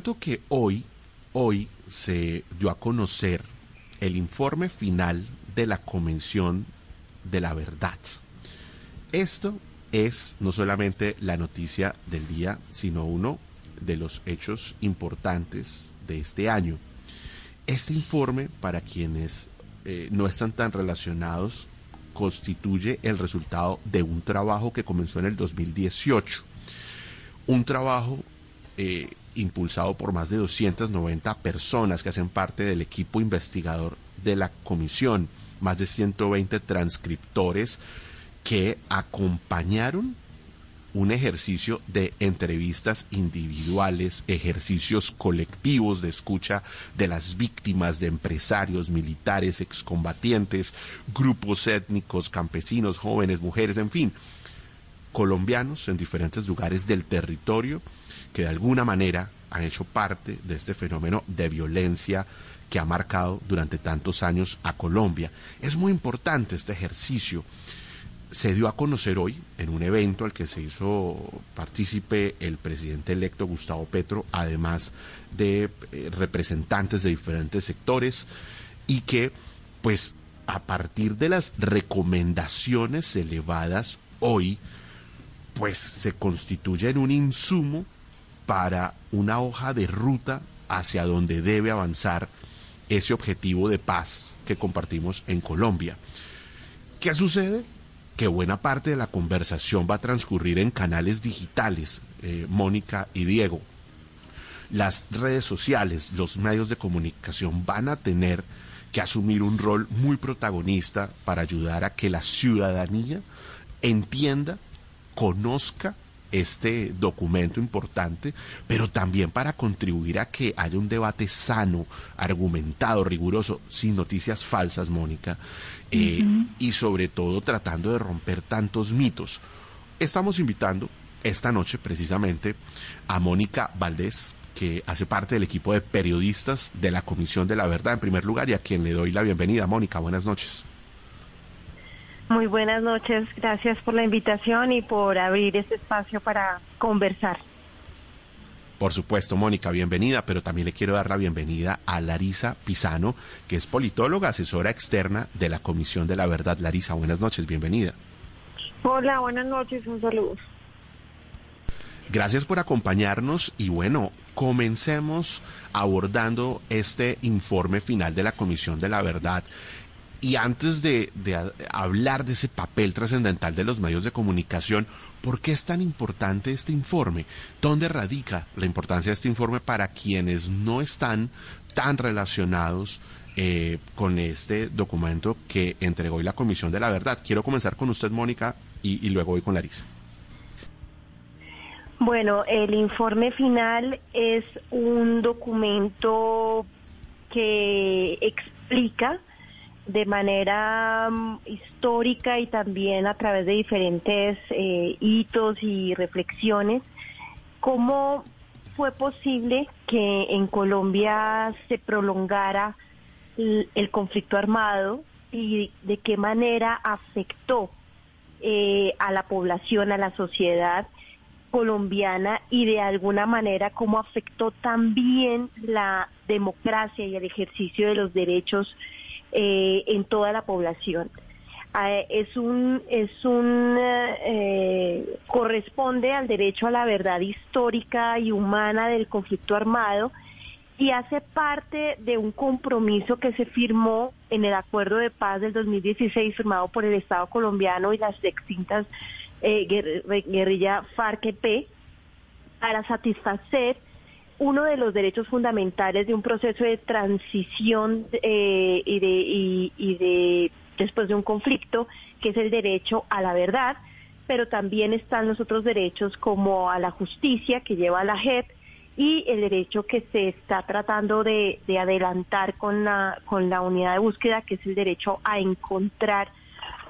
que hoy, hoy se dio a conocer el informe final de la Convención de la Verdad. Esto es no solamente la noticia del día, sino uno de los hechos importantes de este año. Este informe, para quienes eh, no están tan relacionados, constituye el resultado de un trabajo que comenzó en el 2018. Un trabajo eh, impulsado por más de 290 personas que hacen parte del equipo investigador de la comisión, más de 120 transcriptores que acompañaron un ejercicio de entrevistas individuales, ejercicios colectivos de escucha de las víctimas de empresarios, militares, excombatientes, grupos étnicos, campesinos, jóvenes, mujeres, en fin, colombianos en diferentes lugares del territorio que de alguna manera han hecho parte de este fenómeno de violencia que ha marcado durante tantos años a Colombia. Es muy importante este ejercicio se dio a conocer hoy en un evento al que se hizo partícipe el presidente electo Gustavo Petro, además de eh, representantes de diferentes sectores, y que, pues, a partir de las recomendaciones elevadas hoy, pues se constituye en un insumo para una hoja de ruta hacia donde debe avanzar ese objetivo de paz que compartimos en Colombia. ¿Qué sucede? que buena parte de la conversación va a transcurrir en canales digitales, eh, Mónica y Diego. Las redes sociales, los medios de comunicación van a tener que asumir un rol muy protagonista para ayudar a que la ciudadanía entienda, conozca este documento importante, pero también para contribuir a que haya un debate sano, argumentado, riguroso, sin noticias falsas, Mónica, eh, y sobre todo tratando de romper tantos mitos. Estamos invitando esta noche precisamente a Mónica Valdés, que hace parte del equipo de periodistas de la Comisión de la Verdad, en primer lugar, y a quien le doy la bienvenida. Mónica, buenas noches. Muy buenas noches, gracias por la invitación y por abrir este espacio para conversar. Por supuesto, Mónica, bienvenida, pero también le quiero dar la bienvenida a Larisa Pisano, que es politóloga, asesora externa de la Comisión de la Verdad. Larisa, buenas noches, bienvenida. Hola, buenas noches, un saludo. Gracias por acompañarnos y bueno, comencemos abordando este informe final de la Comisión de la Verdad y antes de, hablar de ese papel trascendental de los medios de comunicación, ¿por qué es tan importante este informe? ¿Dónde radica la importancia de este informe para quienes no están tan relacionados eh, con este documento que entregó la Comisión de la Verdad? Quiero comenzar con usted, Mónica, y, y luego voy con Larisa. Bueno, el informe final es un documento que explica de manera mm, histórica y también a través de diferentes eh, hitos y reflexiones, cómo fue posible que en Colombia se prolongara el, conflicto armado y de qué manera afectó eh, a la población, a la sociedad colombiana y de alguna manera cómo afectó también la democracia y el ejercicio de los derechos eh, en toda la población. Ah, es un, es un, eh, corresponde al derecho a la verdad histórica y humana del conflicto armado y hace parte de un compromiso que se firmó en el acuerdo de paz del 2016 firmado por el Estado colombiano y las extintas eh, guerrilla FARC-EP para satisfacer uno de los derechos fundamentales de un proceso de transición eh, y, de, y, de después de un conflicto, que es el derecho a la verdad, pero también están los otros derechos como a la justicia que lleva la JEP y el derecho que se está tratando de, adelantar con la, con la unidad de búsqueda, que es el derecho a encontrar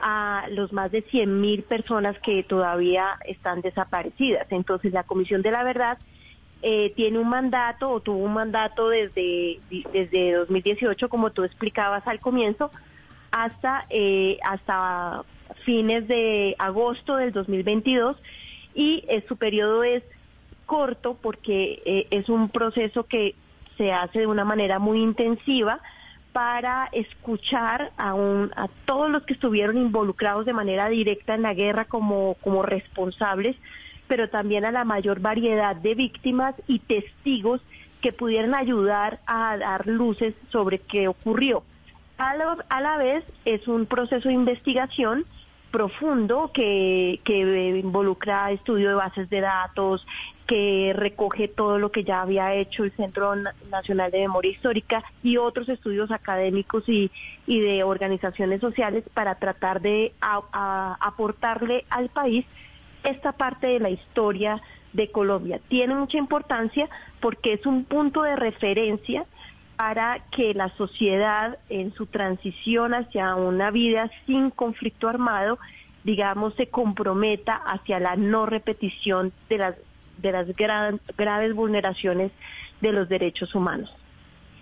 a los más de 100.000 personas que todavía están desaparecidas. Entonces, la Comisión de la Verdad eh, tiene un mandato o tuvo un mandato desde, desde 2018, como tú explicabas al comienzo, hasta, eh, hasta fines de agosto del 2022 y eh, su periodo es corto porque eh, es un proceso que se hace de una manera muy intensiva para escuchar a, un, a todos los que estuvieron involucrados de manera directa en la guerra como, como responsables, pero también a la mayor variedad de víctimas y testigos que pudieran ayudar a dar luces sobre qué ocurrió. A la, a la vez es un proceso de investigación profundo que, que involucra estudio de bases de datos, que recoge todo lo que ya había hecho el Centro Nacional de Memoria Histórica y otros estudios académicos y, y de organizaciones sociales para tratar de aportarle al país esta parte de la historia de Colombia. Tiene mucha importancia porque es un punto de referencia para que la sociedad en su transición hacia una vida sin conflicto armado, digamos, se comprometa hacia la no repetición de las, de las graves vulneraciones de los derechos humanos.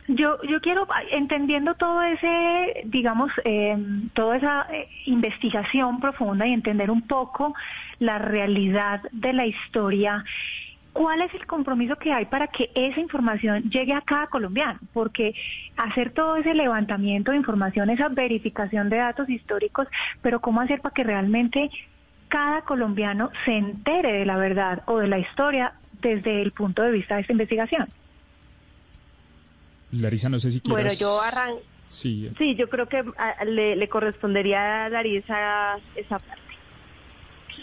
Yo, yo quiero, entendiendo todo ese, digamos, eh, toda esa eh, investigación profunda y entender un poco la realidad de la historia, ¿Cuál es el compromiso que hay para que esa información llegue a cada colombiano? Porque hacer todo ese levantamiento de información, esa verificación de datos históricos, pero ¿cómo hacer para que realmente cada colombiano se entere de la verdad o de la historia desde el punto de vista de esta investigación? Larisa, no sé si quieres... Bueno, yo arranco... Sí. sí, yo creo que ah, le, le correspondería a Larisa esa parte.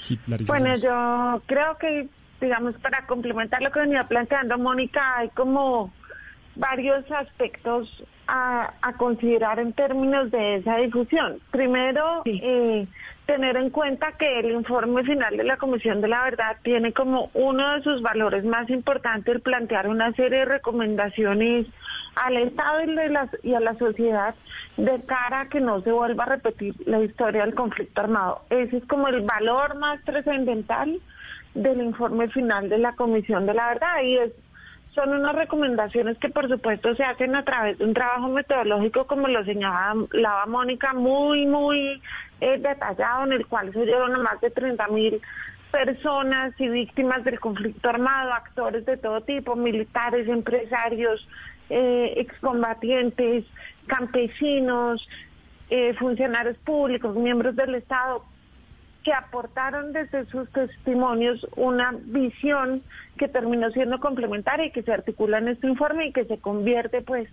Sí, Larisa. Bueno, yo creo que digamos, para complementar lo que venía planteando Mónica, hay como varios aspectos a, considerar en términos de esa difusión. Primero, eh, tener en cuenta que el informe final de la Comisión de la Verdad tiene como uno de sus valores más importantes el plantear una serie de recomendaciones al Estado y, y a la sociedad de cara a que no se vuelva a repetir la historia del conflicto armado. Ese es como el valor más trascendental del informe final de la Comisión de la Verdad y es, son unas recomendaciones que por supuesto se hacen a través de un trabajo metodológico como lo señalaba Mónica, muy, muy eh, detallado en el cual se llevan a más de 30 mil personas y víctimas del conflicto armado, actores de todo tipo, militares, empresarios, eh, excombatientes, campesinos, eh, funcionarios públicos, miembros del Estado, que aportaron desde sus testimonios una visión que terminó siendo complementaria y que se articula en este informe y que se convierte pues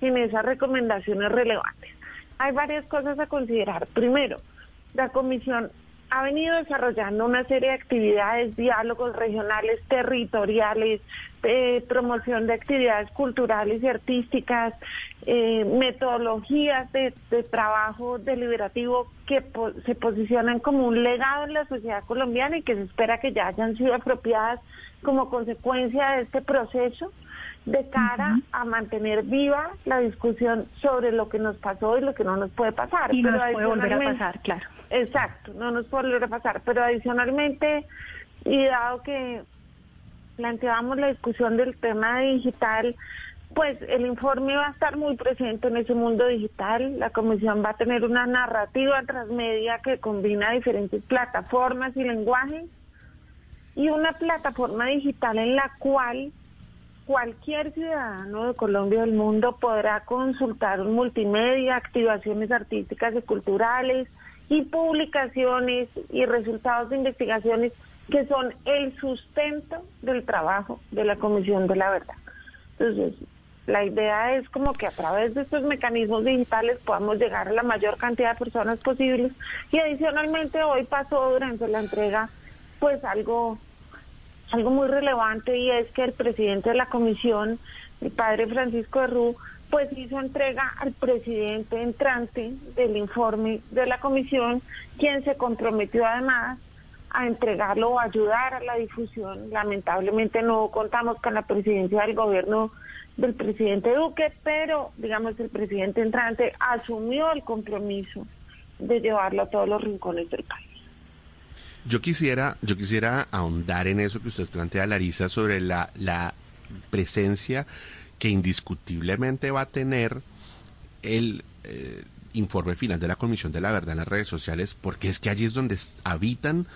en esas recomendaciones relevantes. Hay varias cosas a considerar. Primero, la comisión ha venido desarrollando una serie de actividades, diálogos regionales, territoriales, eh, promoción de actividades culturales y artísticas, eh, metodologías de, trabajo deliberativo que se posicionan como un legado en la sociedad colombiana y que se espera que ya hayan sido apropiadas como consecuencia de este proceso de cara a mantener viva la discusión sobre lo que nos pasó y lo que no nos puede pasar. Y no nos puede volver a pasar, claro. Exacto, no nos puede volver a pasar. Pero adicionalmente, y dado que planteábamos la discusión del tema digital, pues el informe va a estar muy presente en ese mundo digital. La comisión va a tener una narrativa transmedia que combina diferentes plataformas y lenguajes y una plataforma digital en la cual cualquier ciudadano de Colombia del mundo podrá consultar multimedia, activaciones artísticas y culturales y publicaciones y resultados de investigaciones que son el sustento del trabajo de la Comisión de la Verdad. Entonces, la idea es como que a través de estos mecanismos digitales podamos llegar a la mayor cantidad de personas posibles y adicionalmente hoy pasó durante la entrega pues algo algo muy relevante y es que el presidente de la comisión, el padre Francisco Herrú, pues hizo entrega al presidente entrante del informe de la comisión, quien se comprometió además a entregarlo o ayudar a la difusión. Lamentablemente no contamos con la presidencia del gobierno del presidente Duque, pero digamos el presidente entrante asumió el compromiso de llevarlo a todos los rincones del país. Yo quisiera, yo quisiera ahondar en eso que usted plantea, Larisa, sobre la, la presencia que indiscutiblemente va a tener el eh, informe final de la Comisión de la Verdad en las redes sociales, porque es que allí es donde habitan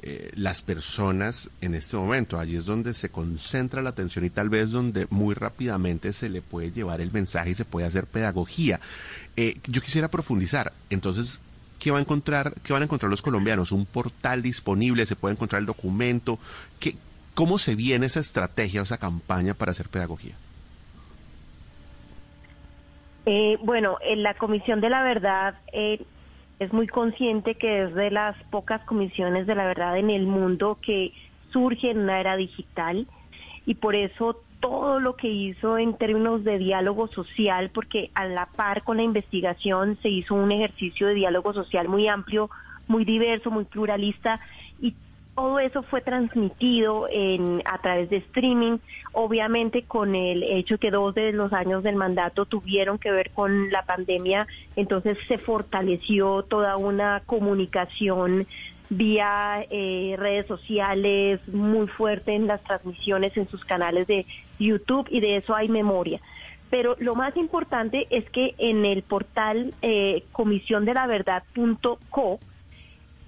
eh, las personas en este momento, allí es donde se concentra la atención y tal vez donde muy rápidamente se le puede llevar el mensaje y se puede hacer pedagogía. Eh, yo quisiera profundizar, entonces, ¿qué va a encontrar, qué van a encontrar los colombianos? ¿Un portal disponible? ¿Se puede encontrar el documento? ¿Qué, ¿Cómo se viene esa estrategia, esa campaña para hacer pedagogía? Eh, bueno, en la Comisión de la Verdad eh, es muy consciente que es de las pocas comisiones de la verdad en el mundo que surge en una era digital y por eso todo lo que hizo en términos de diálogo social, porque a la par con la investigación se hizo un ejercicio de diálogo social muy amplio, muy diverso, muy pluralista todo eso fue transmitido en, a través de streaming, obviamente con el hecho que dos de los años del mandato tuvieron que ver con la pandemia, entonces se fortaleció toda una comunicación vía eh, redes sociales muy fuerte en las transmisiones en sus canales de YouTube y de eso hay memoria. Pero lo más importante es que en el portal eh, comisiondelaverdad.co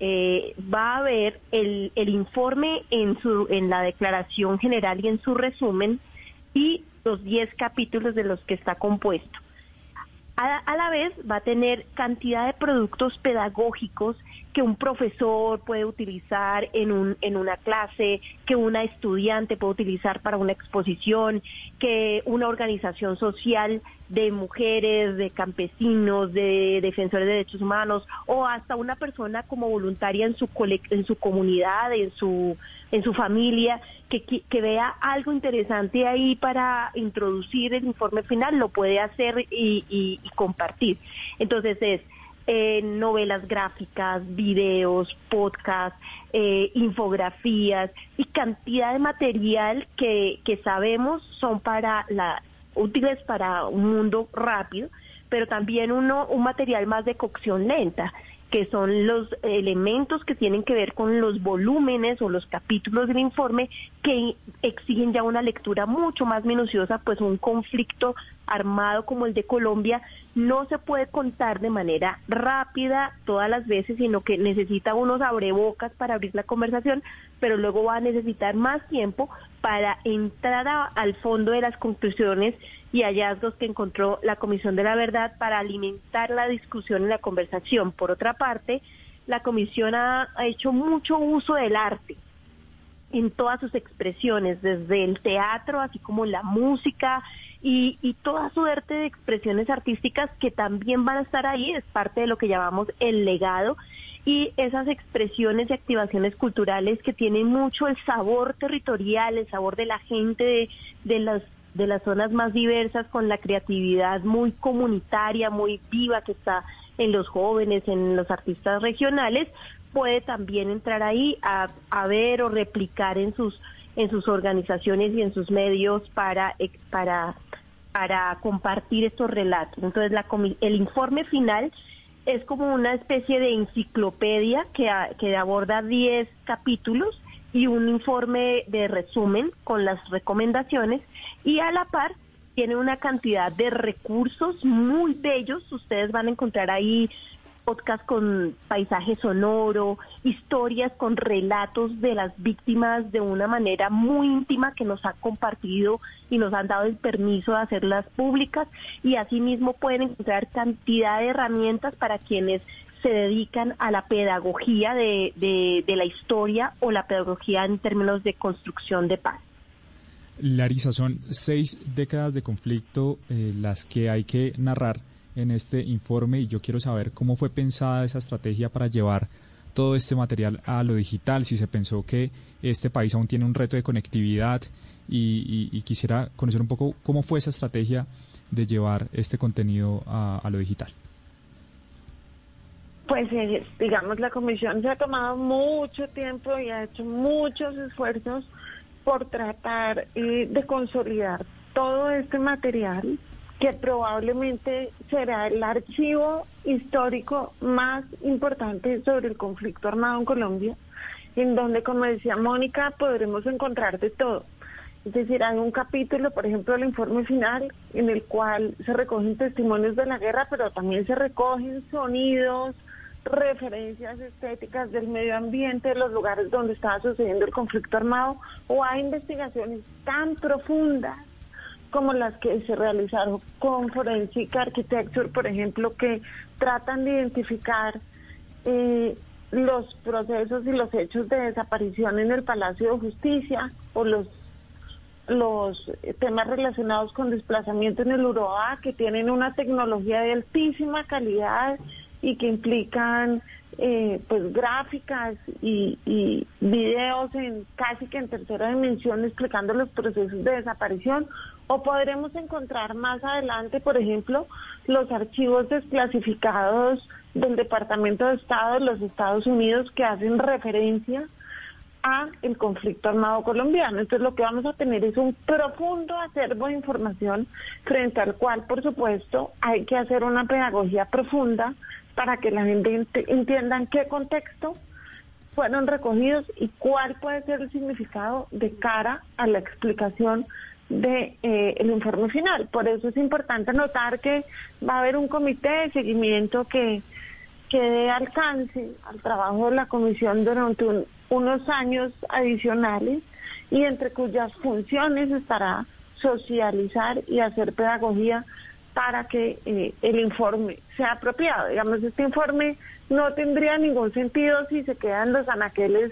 eh, va a haber el, el informe en, su, en la declaración general y en su resumen y los 10 capítulos de los que está compuesto. A, la vez va a tener cantidad de productos pedagógicos que un profesor puede utilizar en, un, en una clase, que una estudiante puede utilizar para una exposición, que una organización social de mujeres, de campesinos, de defensores de derechos humanos o hasta una persona como voluntaria en su, en su comunidad, en su, en su familia, que, que, vea algo interesante ahí para introducir el informe final, lo puede hacer y, y, compartir. Entonces es eh, novelas gráficas, videos, podcasts, eh, infografías y cantidad de material que, que sabemos son para la, útiles para un mundo rápido, pero también uno, un material más de cocción lenta que son los elementos que tienen que ver con los volúmenes o los capítulos del informe que exigen ya una lectura mucho más minuciosa, pues un conflicto armado como el de Colombia no se puede contar de manera rápida todas las veces, sino que necesita unos abrebocas para abrir la conversación, pero luego va a necesitar más tiempo para entrar al fondo de las conclusiones y hallazgos que encontró la Comisión de la Verdad para alimentar la discusión y la conversación. Por otra parte, la Comisión ha, hecho mucho uso del arte en todas sus expresiones, desde el teatro, así como la música y, y toda suerte de expresiones artísticas que también van a estar ahí, es parte de lo que llamamos el legado. Y esas expresiones y activaciones culturales que tienen mucho el sabor territorial, el sabor de la gente, de, de las de las zonas más diversas con la creatividad muy comunitaria, muy viva que está en los jóvenes, en los artistas regionales, puede también entrar ahí a, a ver o replicar en sus en sus organizaciones y en sus medios para para para compartir estos relatos. Entonces, la, el informe final es como una especie de enciclopedia que, que aborda 10 capítulos y un informe de resumen con las recomendaciones y a la par tiene una cantidad de recursos muy bellos. Ustedes van a encontrar ahí podcast con paisaje sonoro, historias con relatos de las víctimas de una manera muy íntima que nos ha compartido y nos han dado el permiso de hacerlas públicas y asimismo pueden encontrar cantidad de herramientas para quienes se dedican a la pedagogía de, de, la historia o la pedagogía en términos de construcción de paz. Larisa, son seis décadas de conflicto eh, las que hay que narrar en este informe y yo quiero saber cómo fue pensada esa estrategia para llevar todo este material a lo digital, si se pensó que este país aún tiene un reto de conectividad y, quisiera conocer un poco cómo fue esa estrategia de llevar este contenido a lo digital. pues eh, digamos la comisión se ha tomado mucho tiempo y ha hecho muchos esfuerzos por tratar eh, de consolidar todo este material que probablemente será el archivo histórico más importante sobre el conflicto armado en Colombia, en donde, como decía Mónica, podremos encontrar de todo. Es decir, hay un capítulo, por ejemplo, el informe final, en el cual se recogen testimonios de la guerra, pero también se recogen sonidos, referencias estéticas del medio ambiente, de los lugares donde estaba sucediendo el conflicto armado, o hay investigaciones tan profundas como las que se realizaron con Forensic Architecture, por ejemplo, que tratan de identificar eh, los procesos y los hechos de desaparición en el Palacio de Justicia o los los temas relacionados con desplazamiento en el Uroa, que tienen una tecnología de altísima calidad y que implican eh, pues gráficas y, y, videos en casi que en tercera dimensión explicando los procesos de desaparición o podremos encontrar más adelante por ejemplo los archivos desclasificados del Departamento de Estado de los Estados Unidos que hacen referencia a el conflicto armado colombiano. Entonces lo que vamos a tener es un profundo acervo de información frente al cual, por supuesto, hay que hacer una pedagogía profunda para que la gente entienda en qué contexto fueron recogidos y cuál puede ser el significado de cara a la explicación de eh, informe final. Por eso es importante notar que va a haber un comité de seguimiento que, que dé alcance al trabajo de la comisión durante unos años adicionales y entre cuyas funciones estará socializar y hacer pedagogía para que eh, el informe sea apropiado. Digamos, este informe no tendría ningún sentido si se quedan los anaqueles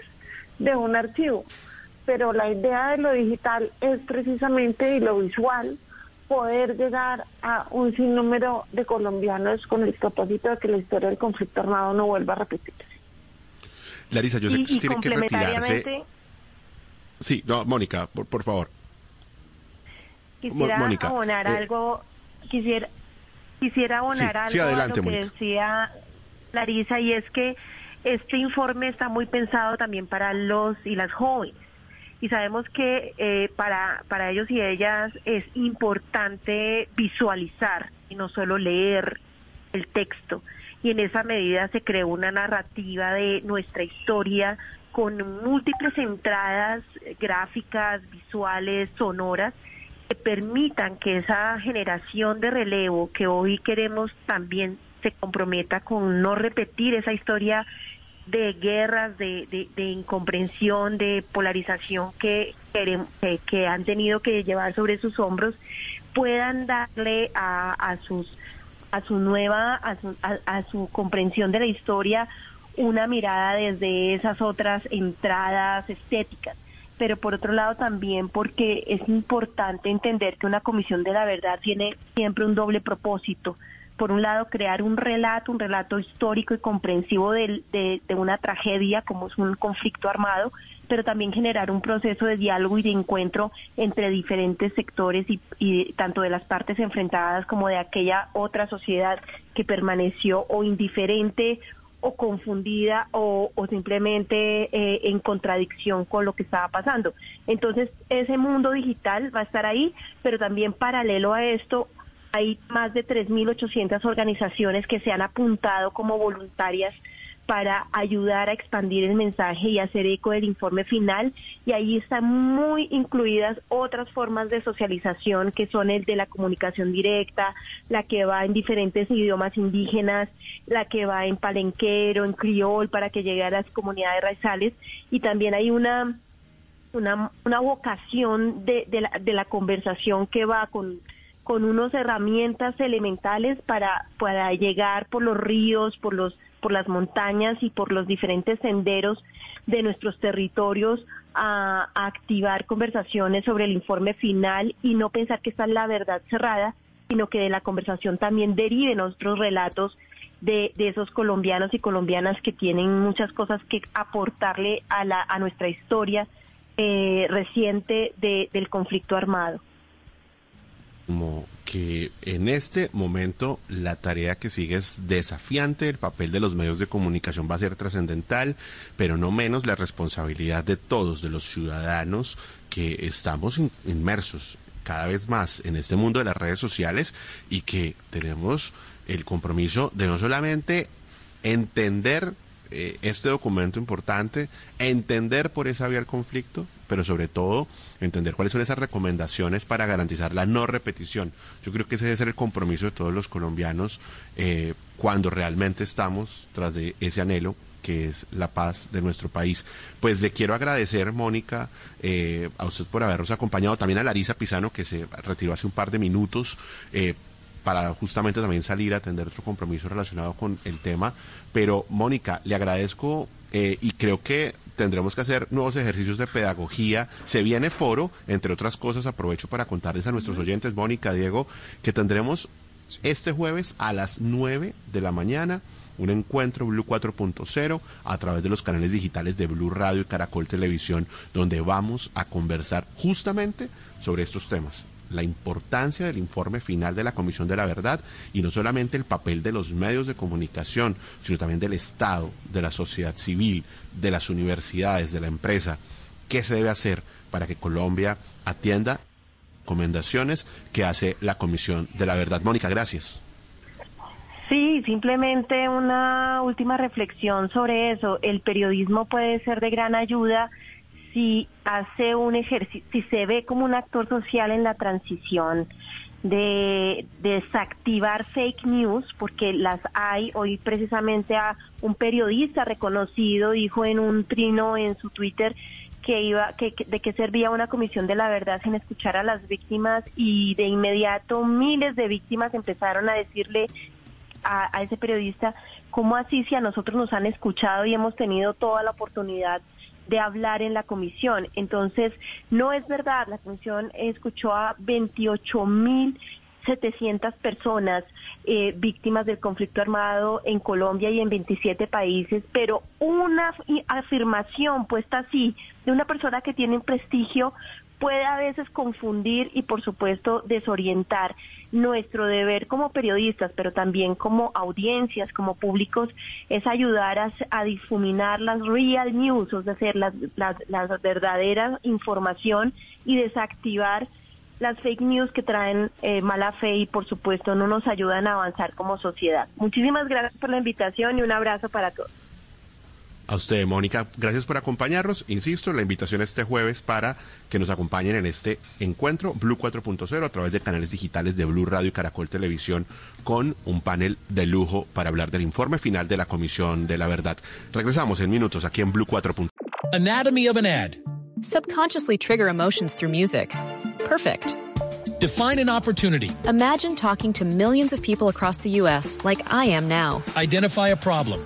de un archivo, pero la idea de lo digital es precisamente y lo visual poder llegar a un sinnúmero de colombianos con el propósito de que la historia del conflicto armado no vuelva a repetirse. Larisa, yo sé que usted tiene que retirarse. Sí, no, Mónica, por, favor. Quisiera Mónica, abonar eh, algo quisiera quisiera abonar algo a lo que decía Larisa y es que este informe está muy pensado también para los y las jóvenes y sabemos que eh, para para ellos y ellas es importante visualizar y no solo leer el texto. Y en esa medida se creó una narrativa de nuestra historia con múltiples entradas gráficas, visuales, sonoras que permitan que esa generación de relevo que hoy queremos también se comprometa con no repetir esa historia de guerras, de, de, incomprensión, de polarización que, que, han tenido que llevar sobre sus hombros, puedan darle a, a sus a su nueva a su, a su comprensión de la historia una mirada desde esas otras entradas estéticas pero por otro lado también porque es importante entender que una comisión de la verdad tiene siempre un doble propósito. Por un lado, crear un relato, un relato histórico y comprensivo de, de, una tragedia como es un conflicto armado, pero también generar un proceso de diálogo y de encuentro entre diferentes sectores y, y, tanto de las partes enfrentadas como de aquella otra sociedad que permaneció o indiferente o confundida o, simplemente eh, en contradicción con lo que estaba pasando. Entonces, ese mundo digital va a estar ahí, pero también paralelo a esto, hay más de 3.800 organizaciones que se han apuntado como voluntarias para ayudar a expandir el mensaje y hacer eco del informe final. Y ahí están muy incluidas otras formas de socialización que son el de la comunicación directa, la que va en diferentes idiomas indígenas, la que va en palenquero, en criol para que llegue a las comunidades raizales. Y también hay una una, una vocación de, de, la, de la conversación que va con con unas herramientas elementales para, para llegar por los ríos, por los por las montañas y por los diferentes senderos de nuestros territorios a, activar conversaciones sobre el informe final y no pensar que esta es la verdad cerrada, sino que de la conversación también deriven otros relatos de, esos colombianos y colombianas que tienen muchas cosas que aportarle a, la, a nuestra historia eh, reciente de, del conflicto armado. Que en este momento la tarea que sigue es desafiante, el papel de los medios de comunicación va a ser trascendental, pero no menos la responsabilidad de todos, de los ciudadanos que estamos inmersos cada vez más en este mundo de las redes sociales y que tenemos el compromiso de no solamente entender eh, este documento importante, entender por esa vía el conflicto, pero sobre todo entender cuáles son esas recomendaciones para garantizar la no repetición. Yo creo que ese debe ser el compromiso de todos los colombianos eh, cuando realmente estamos tras de ese anhelo que es la paz de nuestro país. Pues le quiero agradecer, Mónica, eh, a usted por habernos acompañado, también a Larisa Pisano, que se retiró hace un par de minutos, para justamente también salir a atender otro compromiso relacionado con el tema. Pero, Mónica, le agradezco eh, y creo que tendremos que hacer nuevos ejercicios de pedagogía. Se viene foro, entre otras cosas, aprovecho para contarles a nuestros oyentes, Mónica, Diego, que tendremos este jueves a las 9 de la mañana un encuentro Blue 4.0 a través de los canales digitales de Blue Radio y Caracol Televisión, donde vamos a conversar justamente sobre estos temas la importancia del informe final de la Comisión de la Verdad y no solamente el papel de los medios de comunicación, sino también del Estado, de la sociedad civil, de las universidades, de la empresa. ¿Qué se debe hacer para que Colombia atienda recomendaciones que hace la Comisión de la Verdad? Mónica, gracias. Sí, simplemente una última reflexión sobre eso. El periodismo puede ser de gran ayuda si hace un ejercicio, si se ve como un actor social en la transición de, desactivar fake news, porque las hay, hoy precisamente a un periodista reconocido dijo en un trino en su Twitter que iba, que, de qué servía una comisión de la verdad sin escuchar a las víctimas y de inmediato miles de víctimas empezaron a decirle a, a ese periodista, ¿cómo así si a nosotros nos han escuchado y hemos tenido toda la oportunidad de hablar en la comisión. Entonces, no es verdad, la comisión escuchó a 28 mil 700 personas eh, víctimas del conflicto armado en Colombia y en 27 países, pero una afirmación puesta así de una persona que tiene un prestigio puede a veces confundir y por supuesto desorientar. Nuestro deber como periodistas, pero también como audiencias, como públicos, es ayudar a, difuminar las real news, es decir, la las, verdadera información y desactivar las fake news que traen eh, mala fe y por supuesto no nos ayudan a avanzar como sociedad. Muchísimas gracias por la invitación y un abrazo para todos. A usted, Mónica, gracias por acompañarnos. Insisto, la invitación este jueves para que nos acompañen en este encuentro Blue 4.0 a través de canales digitales de Blue Radio y Caracol Televisión con un panel de lujo para hablar del informe final de la Comisión de la Verdad. Regresamos en minutos aquí en Blue 4.0. Anatomy of an ad. Subconsciously trigger emotions through music. Perfect. Define an opportunity. Imagine talking to millions of people across the U.S. like I am now. Identify a problem.